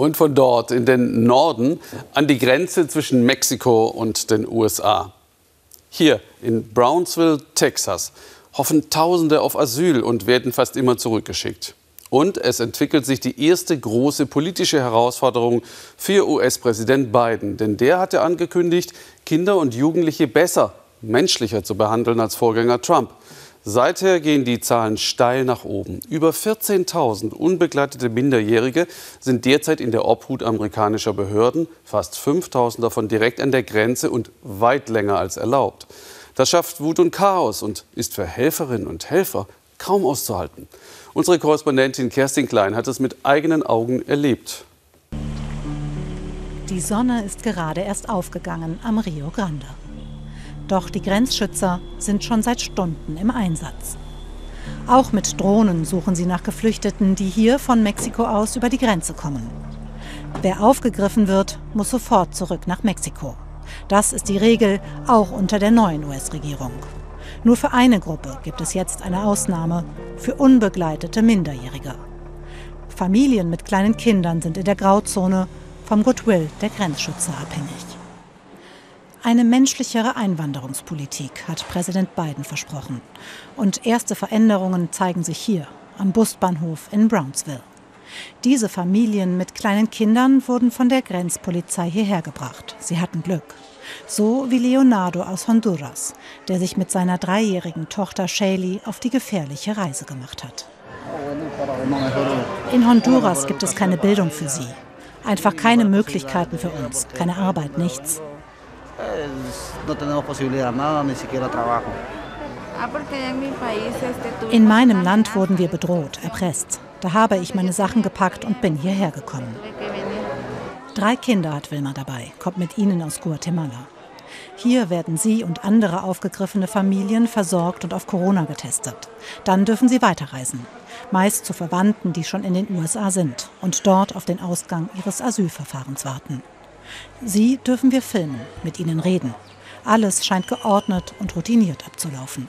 Und von dort in den Norden an die Grenze zwischen Mexiko und den USA. Hier in Brownsville, Texas, hoffen Tausende auf Asyl und werden fast immer zurückgeschickt. Und es entwickelt sich die erste große politische Herausforderung für US-Präsident Biden. Denn der hatte angekündigt, Kinder und Jugendliche besser, menschlicher zu behandeln als Vorgänger Trump. Seither gehen die Zahlen steil nach oben. Über 14.000 unbegleitete Minderjährige sind derzeit in der Obhut amerikanischer Behörden, fast 5.000 davon direkt an der Grenze und weit länger als erlaubt. Das schafft Wut und Chaos und ist für Helferinnen und Helfer kaum auszuhalten. Unsere Korrespondentin Kerstin Klein hat es mit eigenen Augen erlebt. Die Sonne ist gerade erst aufgegangen am Rio Grande. Doch die Grenzschützer sind schon seit Stunden im Einsatz. Auch mit Drohnen suchen sie nach Geflüchteten, die hier von Mexiko aus über die Grenze kommen. Wer aufgegriffen wird, muss sofort zurück nach Mexiko. Das ist die Regel auch unter der neuen US-Regierung. Nur für eine Gruppe gibt es jetzt eine Ausnahme, für unbegleitete Minderjährige. Familien mit kleinen Kindern sind in der Grauzone vom Goodwill der Grenzschützer abhängig. Eine menschlichere Einwanderungspolitik hat Präsident Biden versprochen. Und erste Veränderungen zeigen sich hier am Busbahnhof in Brownsville. Diese Familien mit kleinen Kindern wurden von der Grenzpolizei hierher gebracht. Sie hatten Glück. So wie Leonardo aus Honduras, der sich mit seiner dreijährigen Tochter Shaylee auf die gefährliche Reise gemacht hat. In Honduras gibt es keine Bildung für sie. Einfach keine Möglichkeiten für uns, keine Arbeit, nichts no tenemos posibilidad nada, ni siquiera trabajo. In meinem Land wurden wir bedroht, erpresst. Da habe ich meine Sachen gepackt und bin hierher gekommen. Drei Kinder hat Wilma dabei, kommt mit ihnen aus Guatemala. Hier werden sie und andere aufgegriffene Familien versorgt und auf Corona getestet. Dann dürfen sie weiterreisen, meist zu Verwandten, die schon in den USA sind und dort auf den Ausgang ihres Asylverfahrens warten. Sie dürfen wir filmen, mit ihnen reden. Alles scheint geordnet und routiniert abzulaufen.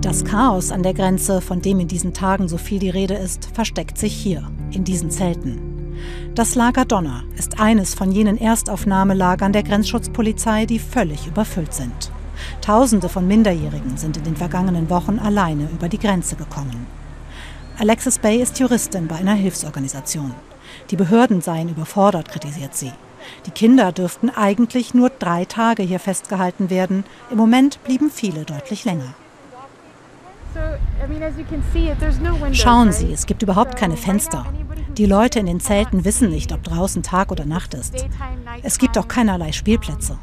Das Chaos an der Grenze, von dem in diesen Tagen so viel die Rede ist, versteckt sich hier, in diesen Zelten. Das Lager Donner ist eines von jenen Erstaufnahmelagern der Grenzschutzpolizei, die völlig überfüllt sind. Tausende von Minderjährigen sind in den vergangenen Wochen alleine über die Grenze gekommen. Alexis Bay ist Juristin bei einer Hilfsorganisation. Die Behörden seien überfordert, kritisiert sie. Die Kinder dürften eigentlich nur drei Tage hier festgehalten werden. Im Moment blieben viele deutlich länger. Schauen Sie, es gibt überhaupt keine Fenster. Die Leute in den Zelten wissen nicht, ob draußen Tag oder Nacht ist. Es gibt auch keinerlei Spielplätze.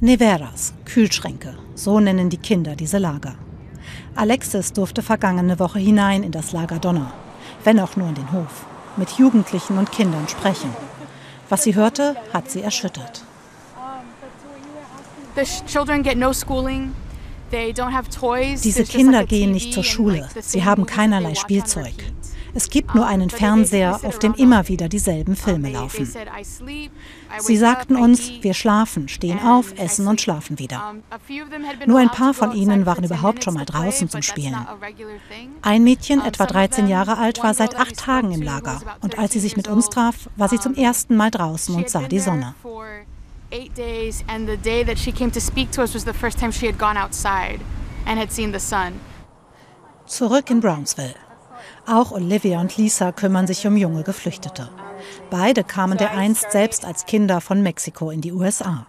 Neveras, Kühlschränke, so nennen die Kinder diese Lager. Alexis durfte vergangene Woche hinein in das Lager Donner, wenn auch nur in den Hof, mit Jugendlichen und Kindern sprechen. Was sie hörte, hat sie erschüttert. Diese Kinder gehen nicht zur Schule. Sie haben keinerlei Spielzeug. Es gibt nur einen Fernseher, auf dem immer wieder dieselben Filme laufen. Sie sagten uns, wir schlafen, stehen auf, essen und schlafen wieder. Nur ein paar von ihnen waren überhaupt schon mal draußen zum Spielen. Ein Mädchen, etwa 13 Jahre alt, war seit acht Tagen im Lager. Und als sie sich mit uns traf, war sie zum ersten Mal draußen und sah die Sonne. Eight days, and the day that she came to speak to us was the first time she had gone outside and had seen the sun. Zurück in Brownsville. Auch Olivia und Lisa kümmern sich um junge Geflüchtete. Beide kamen dereinst selbst als Kinder von Mexiko in die USA.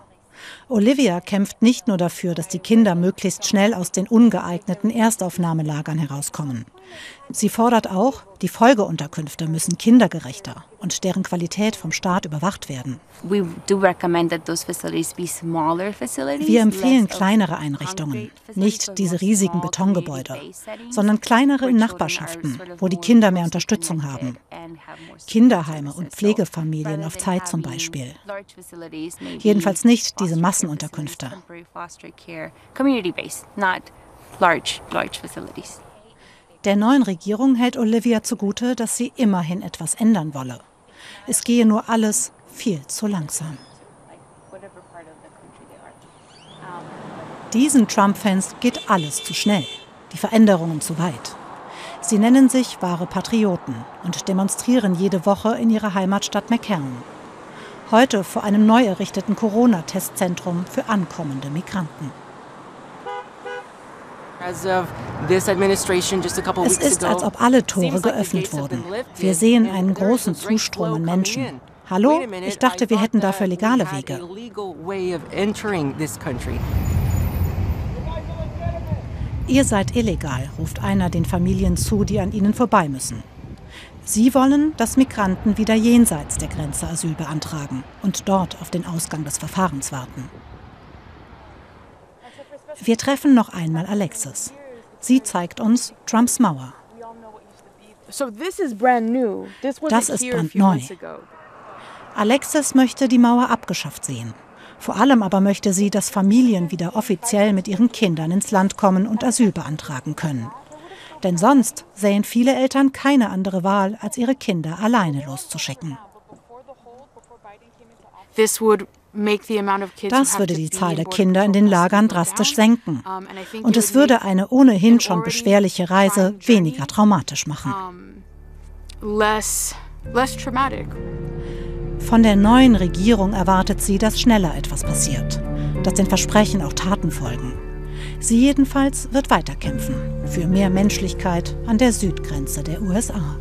Olivia kämpft nicht nur dafür, dass die Kinder möglichst schnell aus den ungeeigneten Erstaufnahmelagern herauskommen. Sie fordert auch, die Folgeunterkünfte müssen kindergerechter und deren Qualität vom Staat überwacht werden. Wir empfehlen kleinere Einrichtungen, nicht diese riesigen Betongebäude, sondern kleinere in Nachbarschaften, wo die Kinder mehr Unterstützung haben. Kinderheime und Pflegefamilien auf Zeit zum Beispiel. Jedenfalls nicht diese Massenunterkünfte. Der neuen Regierung hält Olivia zugute, dass sie immerhin etwas ändern wolle. Es gehe nur alles viel zu langsam. Diesen Trump-Fans geht alles zu schnell, die Veränderungen zu weit. Sie nennen sich wahre Patrioten und demonstrieren jede Woche in ihrer Heimatstadt McCann. Heute vor einem neu errichteten Corona-Testzentrum für ankommende Migranten. Es ist, als ob alle Tore geöffnet wurden. Wir sehen einen großen Zustrom an Menschen. Hallo? Ich dachte, wir hätten dafür legale Wege. Ihr seid illegal, ruft einer den Familien zu, die an ihnen vorbei müssen. Sie wollen, dass Migranten wieder jenseits der Grenze Asyl beantragen und dort auf den Ausgang des Verfahrens warten. Wir treffen noch einmal Alexis. Sie zeigt uns Trumps Mauer. Das ist brandneu. Alexis möchte die Mauer abgeschafft sehen. Vor allem aber möchte sie, dass Familien wieder offiziell mit ihren Kindern ins Land kommen und Asyl beantragen können. Denn sonst sähen viele Eltern keine andere Wahl, als ihre Kinder alleine loszuschicken. Das würde die Zahl der Kinder in den Lagern drastisch senken. Und es würde eine ohnehin schon beschwerliche Reise weniger traumatisch machen. Von der neuen Regierung erwartet sie, dass schneller etwas passiert, dass den Versprechen auch Taten folgen. Sie jedenfalls wird weiterkämpfen für mehr Menschlichkeit an der Südgrenze der USA.